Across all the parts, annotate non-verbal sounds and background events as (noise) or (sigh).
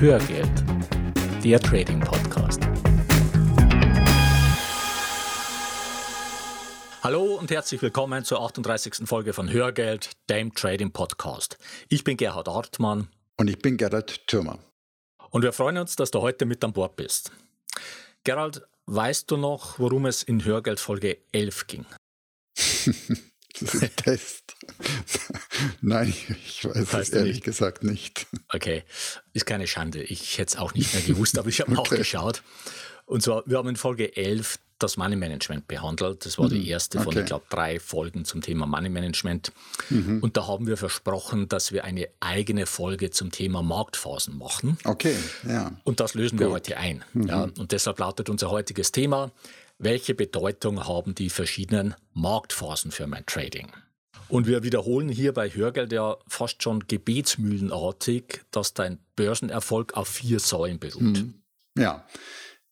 Hörgeld, der Trading Podcast. Hallo und herzlich willkommen zur 38. Folge von Hörgeld, dem Trading Podcast. Ich bin Gerhard Artmann. Und ich bin Gerhard Thürmer. Und wir freuen uns, dass du heute mit an Bord bist. Gerald, weißt du noch, worum es in Hörgeld Folge 11 ging? (laughs) (laughs) das ist ein Test. Nein, ich weiß es ehrlich nicht. gesagt nicht. Okay, ist keine Schande. Ich hätte es auch nicht mehr gewusst, aber ich habe (laughs) okay. nachgeschaut. Und zwar, wir haben in Folge 11 das Money Management behandelt. Das war mhm. die erste von, okay. ich glaube, drei Folgen zum Thema Money Management. Mhm. Und da haben wir versprochen, dass wir eine eigene Folge zum Thema Marktphasen machen. Okay, ja. Und das lösen Gut. wir heute ein. Mhm. Ja, und deshalb lautet unser heutiges Thema, welche Bedeutung haben die verschiedenen Marktphasen für mein Trading? Und wir wiederholen hier bei Hörgeld ja fast schon gebetsmühlenartig, dass dein Börsenerfolg auf vier Säulen beruht. Mhm. Ja.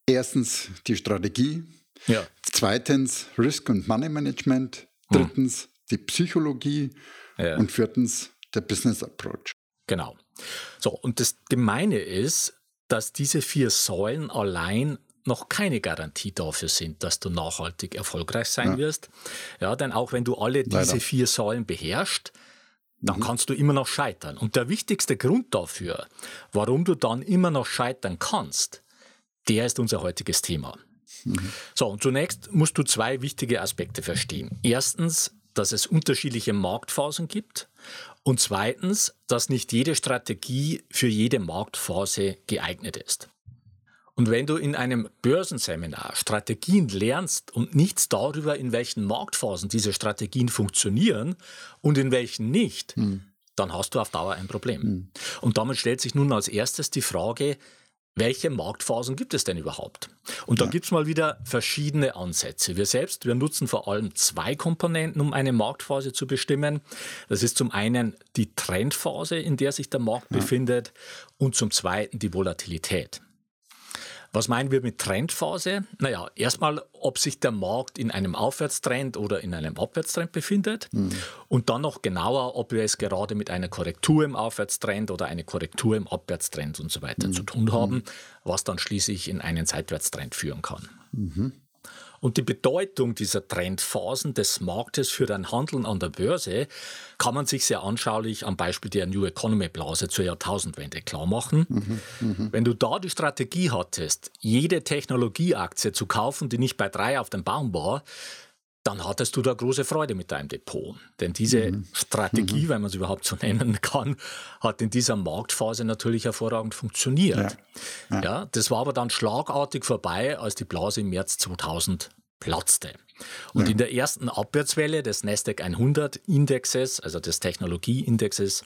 Erstens die Strategie. Ja. Zweitens Risk- und Money Management. Mhm. Drittens hm. die Psychologie. Ja. Und viertens der Business Approach. Genau. So, und das Gemeine ist, dass diese vier Säulen allein noch keine Garantie dafür sind, dass du nachhaltig erfolgreich sein ja. wirst. Ja, denn auch wenn du alle diese Leider. vier Säulen beherrschst, dann mhm. kannst du immer noch scheitern. Und der wichtigste Grund dafür, warum du dann immer noch scheitern kannst, der ist unser heutiges Thema. Mhm. So, und zunächst musst du zwei wichtige Aspekte verstehen. Erstens, dass es unterschiedliche Marktphasen gibt und zweitens, dass nicht jede Strategie für jede Marktphase geeignet ist. Und wenn du in einem Börsenseminar Strategien lernst und nichts darüber, in welchen Marktphasen diese Strategien funktionieren und in welchen nicht, hm. dann hast du auf Dauer ein Problem. Hm. Und damit stellt sich nun als erstes die Frage, welche Marktphasen gibt es denn überhaupt? Und da ja. gibt es mal wieder verschiedene Ansätze. Wir selbst, wir nutzen vor allem zwei Komponenten, um eine Marktphase zu bestimmen. Das ist zum einen die Trendphase, in der sich der Markt ja. befindet, und zum zweiten die Volatilität. Was meinen wir mit Trendphase? Naja, erstmal, ob sich der Markt in einem Aufwärtstrend oder in einem Abwärtstrend befindet. Mhm. Und dann noch genauer, ob wir es gerade mit einer Korrektur im Aufwärtstrend oder einer Korrektur im Abwärtstrend und so weiter mhm. zu tun haben, mhm. was dann schließlich in einen Seitwärtstrend führen kann. Mhm. Und die Bedeutung dieser Trendphasen des Marktes für dein Handeln an der Börse kann man sich sehr anschaulich am Beispiel der New Economy Blase zur Jahrtausendwende klar machen. Mhm, mh. Wenn du da die Strategie hattest, jede Technologieaktie zu kaufen, die nicht bei drei auf dem Baum war, dann hattest du da große Freude mit deinem Depot. Denn diese mhm. Strategie, mhm. wenn man es überhaupt so (laughs) nennen kann, hat in dieser Marktphase natürlich hervorragend funktioniert. Ja. Ja. ja. das war aber dann schlagartig vorbei, als die Blase im März 2000 platzte. Und ja. in der ersten Abwärtswelle des Nasdaq 100 Indexes, also des Technologieindexes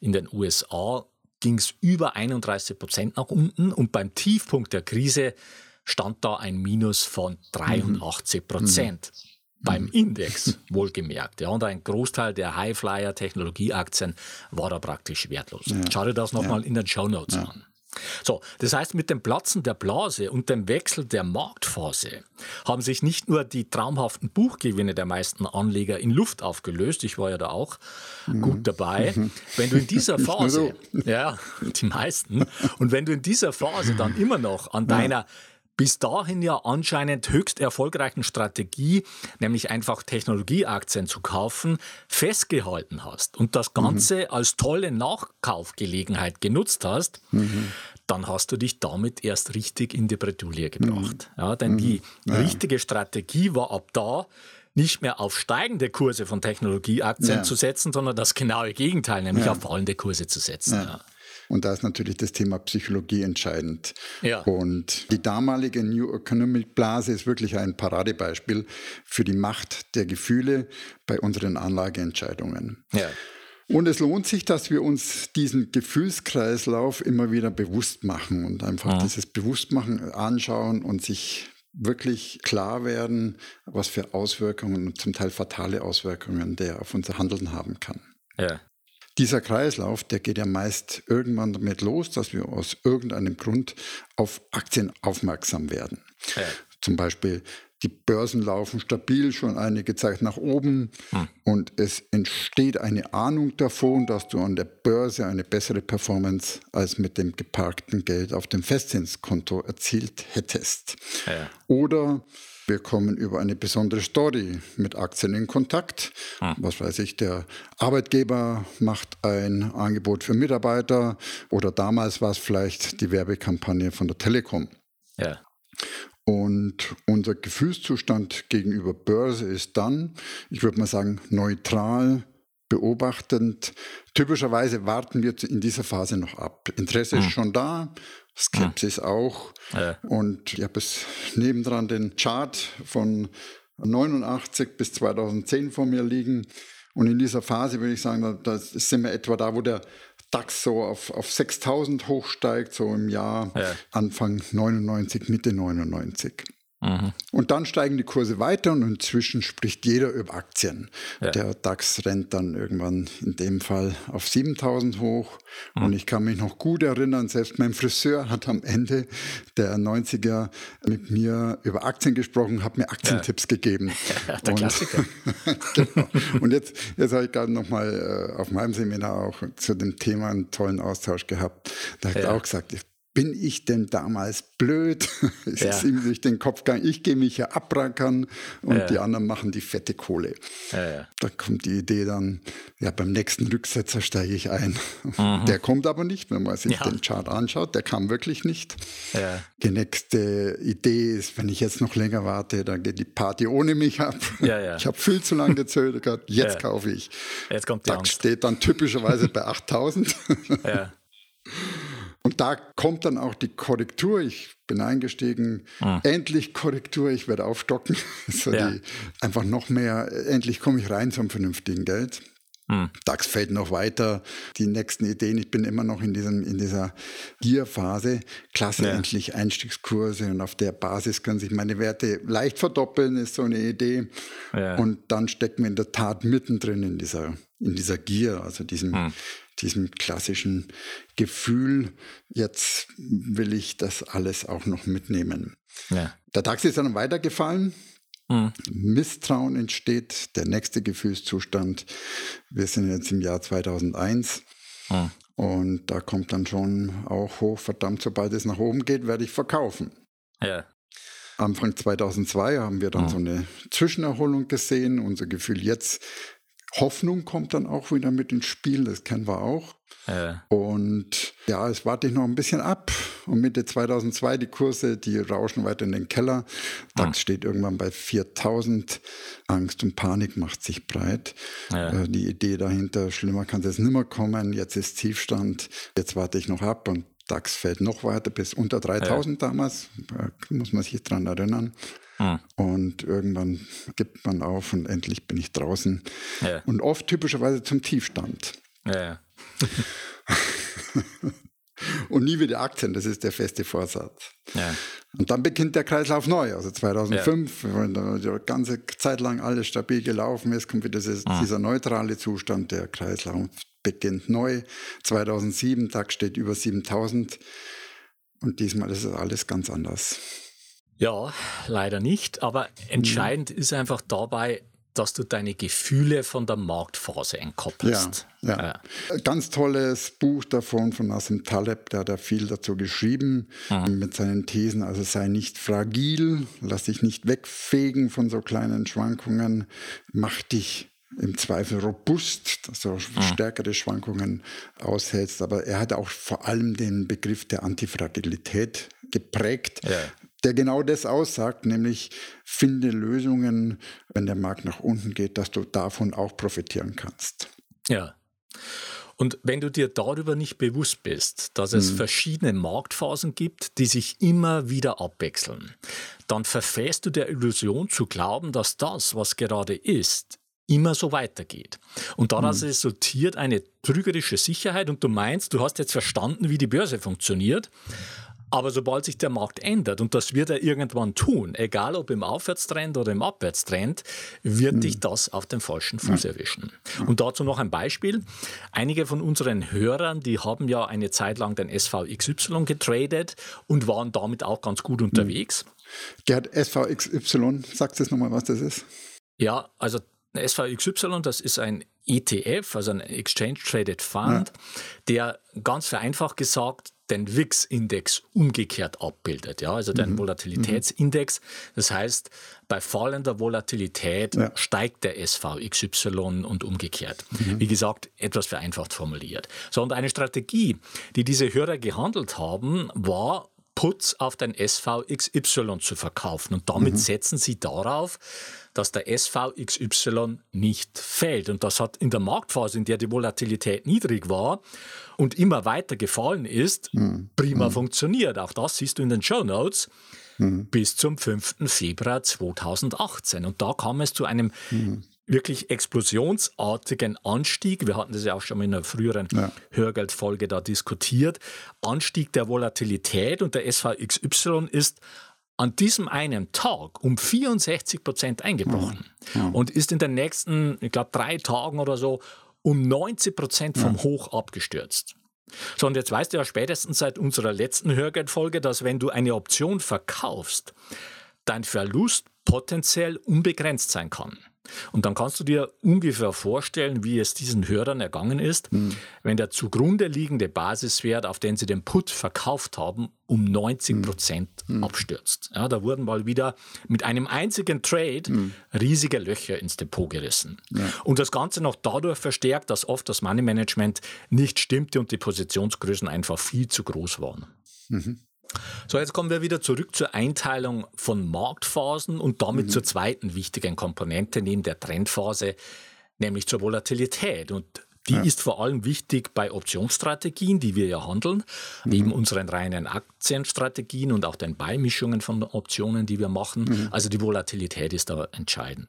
in den USA, ging es über 31 Prozent nach unten und beim Tiefpunkt der Krise stand da ein Minus von 83 Prozent. Mhm beim. Index wohlgemerkt. Ja, und ein Großteil der Highflyer-Technologieaktien war da praktisch wertlos. Ja. Schau dir das nochmal ja. in den Show Notes ja. an. So, das heißt, mit dem Platzen der Blase und dem Wechsel der Marktphase haben sich nicht nur die traumhaften Buchgewinne der meisten Anleger in Luft aufgelöst, ich war ja da auch mhm. gut dabei. Mhm. Wenn du in dieser (laughs) Phase, so. (laughs) ja, die meisten, und wenn du in dieser Phase dann immer noch an deiner bis dahin ja anscheinend höchst erfolgreichen Strategie, nämlich einfach Technologieaktien zu kaufen, festgehalten hast und das Ganze mhm. als tolle Nachkaufgelegenheit genutzt hast, mhm. dann hast du dich damit erst richtig in die Bredouille gebracht. Mhm. Ja, denn die mhm. ja. richtige Strategie war ab da, nicht mehr auf steigende Kurse von Technologieaktien ja. zu setzen, sondern das genaue Gegenteil, nämlich ja. auf fallende Kurse zu setzen. Ja. Und da ist natürlich das Thema Psychologie entscheidend. Ja. Und die damalige New Economic Blase ist wirklich ein Paradebeispiel für die Macht der Gefühle bei unseren Anlageentscheidungen. Ja. Und es lohnt sich, dass wir uns diesen Gefühlskreislauf immer wieder bewusst machen und einfach ja. dieses Bewusstmachen anschauen und sich wirklich klar werden, was für Auswirkungen und zum Teil fatale Auswirkungen der auf unser Handeln haben kann. Ja. Dieser Kreislauf, der geht ja meist irgendwann damit los, dass wir aus irgendeinem Grund auf Aktien aufmerksam werden. Ja. Zum Beispiel die Börsen laufen stabil schon einige Zeit nach oben hm. und es entsteht eine Ahnung davon, dass du an der Börse eine bessere Performance als mit dem geparkten Geld auf dem Festzinskonto erzielt hättest. Ja. Oder wir kommen über eine besondere Story mit Aktien in Kontakt. Hm. Was weiß ich, der Arbeitgeber macht ein Angebot für Mitarbeiter oder damals war es vielleicht die Werbekampagne von der Telekom. Ja. Und unser Gefühlszustand gegenüber Börse ist dann, ich würde mal sagen, neutral, beobachtend. Typischerweise warten wir in dieser Phase noch ab. Interesse hm. ist schon da, Skepsis hm. auch. Ja. Und ich habe es nebendran den Chart von 89 bis 2010 vor mir liegen. Und in dieser Phase würde ich sagen, da, da sind wir etwa da, wo der DAX so auf, auf 6000 hochsteigt, so im Jahr ja. Anfang 99, Mitte 99. Mhm. Und dann steigen die Kurse weiter und inzwischen spricht jeder über Aktien. Ja. Der DAX rennt dann irgendwann in dem Fall auf 7000 hoch. Mhm. Und ich kann mich noch gut erinnern, selbst mein Friseur hat am Ende der 90er mit mir über Aktien gesprochen, hat mir Aktientipps ja. gegeben. (laughs) Ja, der und, Klassiker. (laughs) genau. Und jetzt, jetzt habe ich gerade noch mal äh, auf meinem Seminar auch zu dem Thema einen tollen Austausch gehabt. Da hat er auch gesagt, ich bin ich denn damals blöd? (laughs) es ja. ist ihm durch den Kopf gegangen, ich gehe mich ja abrackern und ja. die anderen machen die fette Kohle. Ja, da kommt die Idee dann, ja, beim nächsten Rücksetzer steige ich ein. (laughs) Mhm. Der kommt aber nicht, wenn man sich den Chart anschaut, der kam wirklich nicht. Die nächste Idee ist, wenn ich jetzt noch länger warte, dann geht die Party ohne mich ab. Ich habe viel zu lange gezögert, jetzt kaufe ich. Jetzt kommt Angst. steht dann typischerweise bei 8000. Ja. (laughs) Und da kommt dann auch die Korrektur. Ich bin eingestiegen. Ah. Endlich Korrektur. Ich werde aufstocken. (laughs) so ja. die, einfach noch mehr. Endlich komme ich rein zum vernünftigen Geld. Hm. DAX fällt noch weiter. Die nächsten Ideen, ich bin immer noch in, diesem, in dieser Gier-Phase. Klasse, ja. endlich Einstiegskurse und auf der Basis können sich meine Werte leicht verdoppeln, ist so eine Idee. Ja. Und dann stecken wir in der Tat mittendrin in dieser, in dieser Gier, also diesem, hm diesem klassischen Gefühl, jetzt will ich das alles auch noch mitnehmen. Ja. Der DAX ist dann weitergefallen. Mhm. Misstrauen entsteht, der nächste Gefühlszustand. Wir sind jetzt im Jahr 2001. Mhm. Und da kommt dann schon auch hoch, verdammt, sobald es nach oben geht, werde ich verkaufen. Ja. Anfang 2002 haben wir dann mhm. so eine Zwischenerholung gesehen. Unser Gefühl jetzt Hoffnung kommt dann auch wieder mit ins Spiel, das kennen wir auch. Äh. Und ja, es warte ich noch ein bisschen ab. Und Mitte 2002 die Kurse, die rauschen weiter in den Keller. DAX hm. steht irgendwann bei 4000. Angst und Panik macht sich breit. Ja. Äh, die Idee dahinter, schlimmer kann es jetzt nimmer kommen. Jetzt ist Tiefstand. Jetzt warte ich noch ab und DAX fällt noch weiter bis unter 3000 ja. damals. Da muss man sich dran erinnern. Hm. Und irgendwann gibt man auf und endlich bin ich draußen. Ja. Und oft typischerweise zum Tiefstand. Ja. (laughs) und nie wieder Aktien, das ist der feste Vorsatz. Ja. Und dann beginnt der Kreislauf neu. Also 2005, ja. wenn die ganze Zeit lang alles stabil gelaufen ist, kommt wieder dieses, mhm. dieser neutrale Zustand. Der Kreislauf beginnt neu. 2007, Tag steht über 7000. Und diesmal ist es alles ganz anders. Ja, leider nicht. Aber entscheidend mhm. ist einfach dabei, dass du deine Gefühle von der Marktphase entkoppelst. Ja, ja. ja. Ganz tolles Buch davon von Nassim Taleb, der hat da viel dazu geschrieben mhm. mit seinen Thesen. Also sei nicht fragil, lass dich nicht wegfegen von so kleinen Schwankungen, mach dich im Zweifel robust, dass du mhm. stärkere Schwankungen aushältst. Aber er hat auch vor allem den Begriff der Antifragilität geprägt. Ja der genau das aussagt, nämlich finde Lösungen, wenn der Markt nach unten geht, dass du davon auch profitieren kannst. Ja. Und wenn du dir darüber nicht bewusst bist, dass es hm. verschiedene Marktphasen gibt, die sich immer wieder abwechseln, dann verfährst du der Illusion zu glauben, dass das, was gerade ist, immer so weitergeht. Und daraus hm. resultiert eine trügerische Sicherheit und du meinst, du hast jetzt verstanden, wie die Börse funktioniert. Aber sobald sich der Markt ändert, und das wird er irgendwann tun, egal ob im Aufwärtstrend oder im Abwärtstrend, wird mhm. dich das auf den falschen Fuß erwischen. Und dazu noch ein Beispiel. Einige von unseren Hörern, die haben ja eine Zeit lang den SVXY getradet und waren damit auch ganz gut unterwegs. Gerhard, SVXY, sagst du nochmal, was das ist? Ja, also SVXY, das ist ein ETF, also ein Exchange Traded Fund, ja. der ganz vereinfacht gesagt den WIX-Index umgekehrt abbildet, ja, also den mhm. Volatilitätsindex. Das heißt, bei fallender Volatilität ja. steigt der SVXY und umgekehrt. Mhm. Wie gesagt, etwas vereinfacht formuliert. So, und eine Strategie, die diese Hörer gehandelt haben, war Puts auf den SVXY zu verkaufen. Und damit mhm. setzen sie darauf, dass der SVXY nicht fällt. Und das hat in der Marktphase, in der die Volatilität niedrig war und immer weiter gefallen ist, mhm. prima mhm. funktioniert. Auch das siehst du in den Show Notes. Mhm. Bis zum 5. Februar 2018. Und da kam es zu einem mhm wirklich explosionsartigen Anstieg. Wir hatten das ja auch schon mal in einer früheren ja. Hörgeldfolge da diskutiert. Anstieg der Volatilität und der SVXY ist an diesem einen Tag um 64 Prozent eingebrochen ja. Ja. und ist in den nächsten, ich glaube, drei Tagen oder so um 90 Prozent vom Hoch abgestürzt. So, und jetzt weißt du ja spätestens seit unserer letzten Hörgeldfolge, dass wenn du eine Option verkaufst, dein Verlust potenziell unbegrenzt sein kann. Und dann kannst du dir ungefähr vorstellen, wie es diesen Hörern ergangen ist, mhm. wenn der zugrunde liegende Basiswert, auf den sie den Put verkauft haben, um 90 Prozent mhm. abstürzt. Ja, da wurden mal wieder mit einem einzigen Trade mhm. riesige Löcher ins Depot gerissen. Ja. Und das Ganze noch dadurch verstärkt, dass oft das Money Management nicht stimmte und die Positionsgrößen einfach viel zu groß waren. Mhm. So, jetzt kommen wir wieder zurück zur Einteilung von Marktphasen und damit mhm. zur zweiten wichtigen Komponente neben der Trendphase, nämlich zur Volatilität. Und die ja. ist vor allem wichtig bei Optionsstrategien, die wir ja handeln, mhm. neben unseren reinen Aktienstrategien und auch den Beimischungen von Optionen, die wir machen. Mhm. Also die Volatilität ist da entscheidend.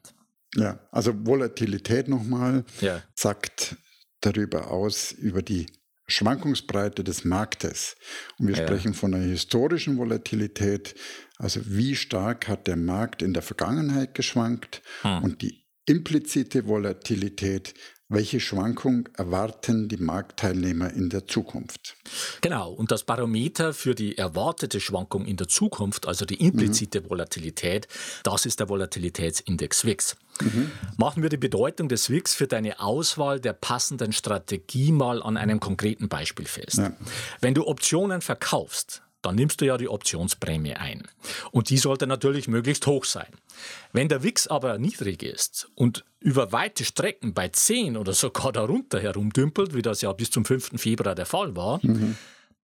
Ja, also Volatilität nochmal ja. sagt darüber aus, über die Schwankungsbreite des Marktes. Und wir ja. sprechen von einer historischen Volatilität. Also wie stark hat der Markt in der Vergangenheit geschwankt hm. und die implizite Volatilität, welche Schwankung erwarten die Marktteilnehmer in der Zukunft? Genau, und das Barometer für die erwartete Schwankung in der Zukunft, also die implizite mhm. Volatilität, das ist der Volatilitätsindex WIX. Mhm. Machen wir die Bedeutung des WIX für deine Auswahl der passenden Strategie mal an einem konkreten Beispiel fest. Ja. Wenn du Optionen verkaufst, dann nimmst du ja die Optionsprämie ein. Und die sollte natürlich möglichst hoch sein. Wenn der WIX aber niedrig ist und über weite Strecken bei 10 oder sogar darunter herumdümpelt, wie das ja bis zum 5. Februar der Fall war, mhm.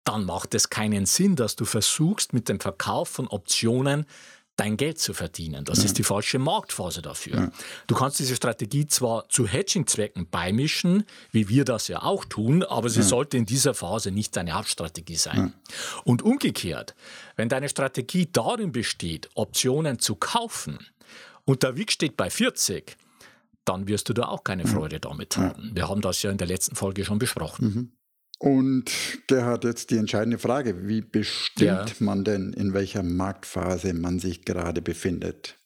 dann macht es keinen Sinn, dass du versuchst, mit dem Verkauf von Optionen dein Geld zu verdienen. Das ja. ist die falsche Marktphase dafür. Ja. Du kannst diese Strategie zwar zu Hedging-Zwecken beimischen, wie wir das ja auch tun, aber sie ja. sollte in dieser Phase nicht deine Hauptstrategie sein. Und umgekehrt, wenn deine Strategie darin besteht, Optionen zu kaufen und der WIG steht bei 40, dann wirst du da auch keine Freude damit haben. Wir haben das ja in der letzten Folge schon besprochen. Mhm. Und der hat jetzt die entscheidende Frage, wie bestimmt ja. man denn, in welcher Marktphase man sich gerade befindet?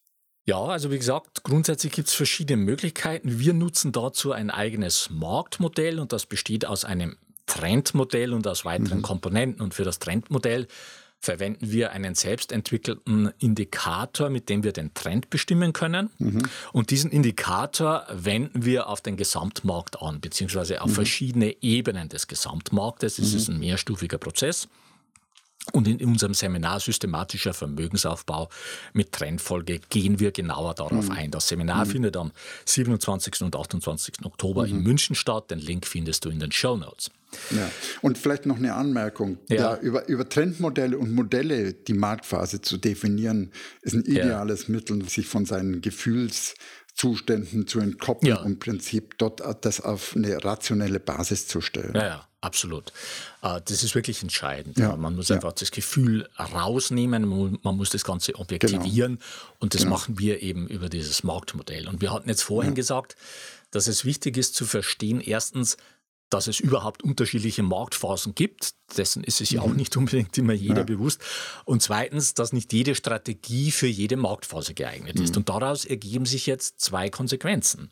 Ja, also wie gesagt, grundsätzlich gibt es verschiedene Möglichkeiten. Wir nutzen dazu ein eigenes Marktmodell und das besteht aus einem Trendmodell und aus weiteren mhm. Komponenten. Und für das Trendmodell verwenden wir einen selbstentwickelten Indikator, mit dem wir den Trend bestimmen können. Mhm. Und diesen Indikator wenden wir auf den Gesamtmarkt an, beziehungsweise auf mhm. verschiedene Ebenen des Gesamtmarktes. Es mhm. ist ein mehrstufiger Prozess. Und in unserem Seminar Systematischer Vermögensaufbau mit Trendfolge gehen wir genauer darauf mhm. ein. Das Seminar mhm. findet am 27. und 28. Oktober mhm. in München statt. Den Link findest du in den Show Notes. Ja. Und vielleicht noch eine Anmerkung. Ja. über, über Trendmodelle und Modelle die Marktphase zu definieren, ist ein ideales ja. Mittel, sich von seinen Gefühlszuständen zu entkoppeln ja. und im Prinzip dort das auf eine rationelle Basis zu stellen. Ja, ja. Absolut. Äh, das ist wirklich entscheidend. Ja, man muss einfach ja. das Gefühl rausnehmen, man muss das Ganze objektivieren genau. und das genau. machen wir eben über dieses Marktmodell. Und wir hatten jetzt vorhin ja. gesagt, dass es wichtig ist zu verstehen, erstens, dass es überhaupt unterschiedliche Marktphasen gibt. Dessen ist sich ja auch mhm. nicht unbedingt immer jeder ja. bewusst. Und zweitens, dass nicht jede Strategie für jede Marktphase geeignet ist. Mhm. Und daraus ergeben sich jetzt zwei Konsequenzen.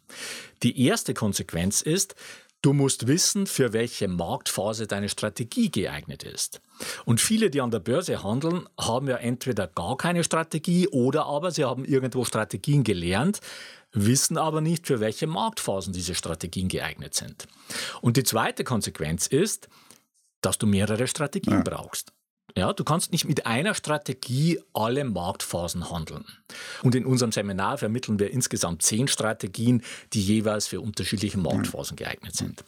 Die erste Konsequenz ist, Du musst wissen, für welche Marktphase deine Strategie geeignet ist. Und viele, die an der Börse handeln, haben ja entweder gar keine Strategie oder aber sie haben irgendwo Strategien gelernt, wissen aber nicht, für welche Marktphasen diese Strategien geeignet sind. Und die zweite Konsequenz ist, dass du mehrere Strategien ja. brauchst. Ja, du kannst nicht mit einer Strategie alle Marktphasen handeln. Und in unserem Seminar vermitteln wir insgesamt zehn Strategien, die jeweils für unterschiedliche Marktphasen geeignet sind.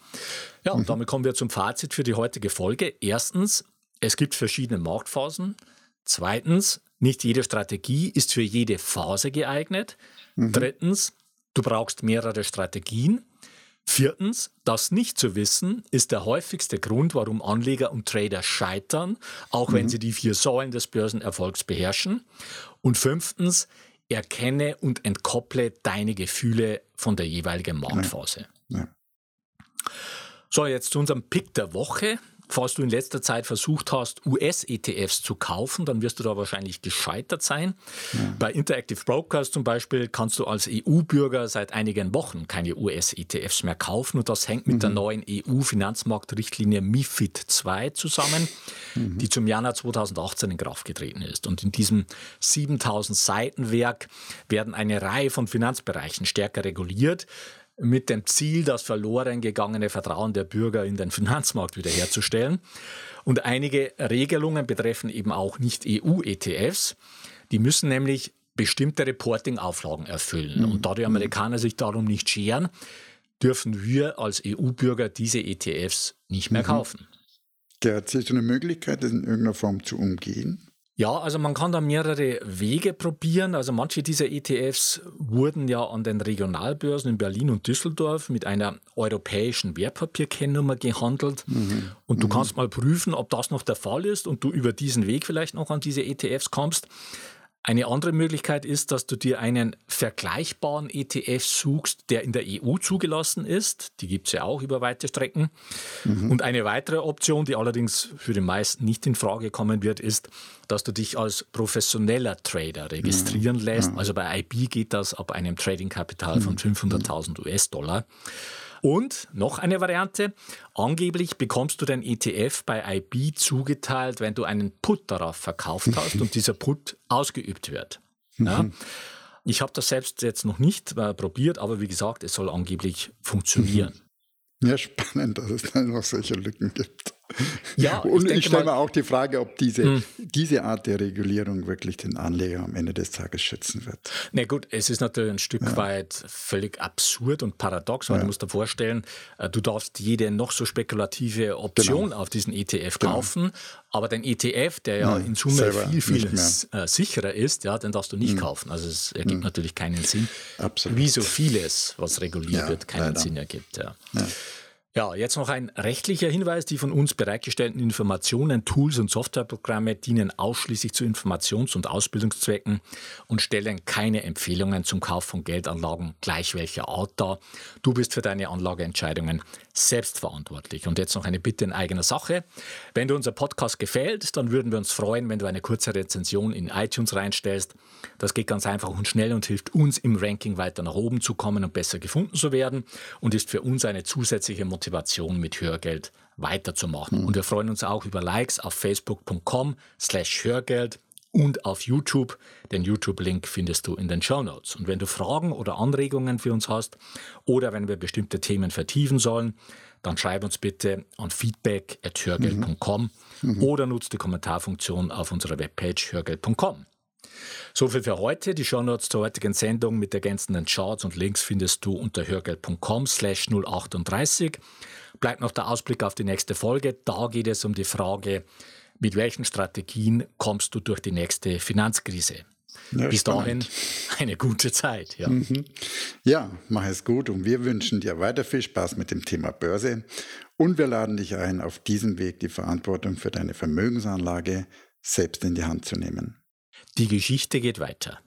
Ja, und mhm. damit kommen wir zum Fazit für die heutige Folge. Erstens, es gibt verschiedene Marktphasen. Zweitens, nicht jede Strategie ist für jede Phase geeignet. Mhm. Drittens, du brauchst mehrere Strategien. Viertens, das nicht zu wissen ist der häufigste Grund, warum Anleger und Trader scheitern, auch mhm. wenn sie die vier Säulen des Börsenerfolgs beherrschen. Und fünftens, erkenne und entkopple deine Gefühle von der jeweiligen Marktphase. Ja. Ja. So, jetzt zu unserem Pick der Woche. Falls du in letzter Zeit versucht hast, US-ETFs zu kaufen, dann wirst du da wahrscheinlich gescheitert sein. Ja. Bei Interactive Brokers zum Beispiel kannst du als EU-Bürger seit einigen Wochen keine US-ETFs mehr kaufen und das hängt mit mhm. der neuen EU-Finanzmarktrichtlinie MIFID II zusammen, mhm. die zum Januar 2018 in Kraft getreten ist. Und in diesem 7000 Seiten Werk werden eine Reihe von Finanzbereichen stärker reguliert mit dem Ziel, das verloren gegangene Vertrauen der Bürger in den Finanzmarkt wiederherzustellen. Und einige Regelungen betreffen eben auch nicht EU-ETFs. Die müssen nämlich bestimmte Reporting-Auflagen erfüllen. Mhm. Und da die Amerikaner sich darum nicht scheren, dürfen wir als EU-Bürger diese ETFs nicht mehr mhm. kaufen. Gerhard, siehst du eine Möglichkeit, das in irgendeiner Form zu umgehen? Ja, also man kann da mehrere Wege probieren. Also manche dieser ETFs wurden ja an den Regionalbörsen in Berlin und Düsseldorf mit einer europäischen Wertpapierkennnummer gehandelt. Mhm. Und du mhm. kannst mal prüfen, ob das noch der Fall ist und du über diesen Weg vielleicht noch an diese ETFs kommst. Eine andere Möglichkeit ist, dass du dir einen vergleichbaren ETF suchst, der in der EU zugelassen ist. Die gibt es ja auch über weite Strecken. Mhm. Und eine weitere Option, die allerdings für die meisten nicht in Frage kommen wird, ist, dass du dich als professioneller Trader registrieren mhm. lässt. Also bei IB geht das ab einem Trading-Kapital von 500.000 mhm. US-Dollar. Und noch eine Variante. Angeblich bekommst du den ETF bei IB zugeteilt, wenn du einen Put darauf verkauft (laughs) hast und dieser Put ausgeübt wird. Ja? Mhm. Ich habe das selbst jetzt noch nicht äh, probiert, aber wie gesagt, es soll angeblich funktionieren. Ja, spannend, dass es dann noch solche Lücken gibt. Ja, und ich, ich stelle mir auch die Frage, ob diese, hm. diese Art der Regulierung wirklich den Anleger am Ende des Tages schützen wird. Na gut, es ist natürlich ein Stück ja. weit völlig absurd und paradox, weil ja. du musst dir vorstellen, äh, du darfst jede noch so spekulative Option genau. auf diesen ETF genau. kaufen, aber den ETF, der ja, ja in Summe viel, viel äh, sicherer ist, ja, den darfst du nicht mhm. kaufen. Also es ergibt mhm. natürlich keinen Sinn. Absolut. Wie so vieles, was reguliert wird, keinen leider. Sinn ergibt. Ja. Ja, jetzt noch ein rechtlicher Hinweis. Die von uns bereitgestellten Informationen, Tools und Softwareprogramme dienen ausschließlich zu Informations- und Ausbildungszwecken und stellen keine Empfehlungen zum Kauf von Geldanlagen gleich welcher Art dar. Du bist für deine Anlageentscheidungen selbstverantwortlich. Und jetzt noch eine Bitte in eigener Sache. Wenn dir unser Podcast gefällt, dann würden wir uns freuen, wenn du eine kurze Rezension in iTunes reinstellst. Das geht ganz einfach und schnell und hilft uns im Ranking weiter nach oben zu kommen und besser gefunden zu werden und ist für uns eine zusätzliche Motivation, mit Hörgeld weiterzumachen. Mhm. Und wir freuen uns auch über Likes auf facebook.com slash Hörgeld und auf YouTube. Den YouTube-Link findest du in den Show Notes. Und wenn du Fragen oder Anregungen für uns hast oder wenn wir bestimmte Themen vertiefen sollen, dann schreib uns bitte an feedback.hörgeld.com mhm. mhm. oder nutze die Kommentarfunktion auf unserer Webpage hörgeld.com. So viel für heute. Die Shownotes zur heutigen Sendung mit ergänzenden Charts und Links findest du unter hörgeld.com slash 038. Bleibt noch der Ausblick auf die nächste Folge. Da geht es um die Frage, mit welchen Strategien kommst du durch die nächste Finanzkrise? Ja, Bis spannend. dahin eine gute Zeit. Ja. Mhm. ja, mach es gut und wir wünschen dir weiter viel Spaß mit dem Thema Börse und wir laden dich ein, auf diesem Weg die Verantwortung für deine Vermögensanlage selbst in die Hand zu nehmen. Die Geschichte geht weiter.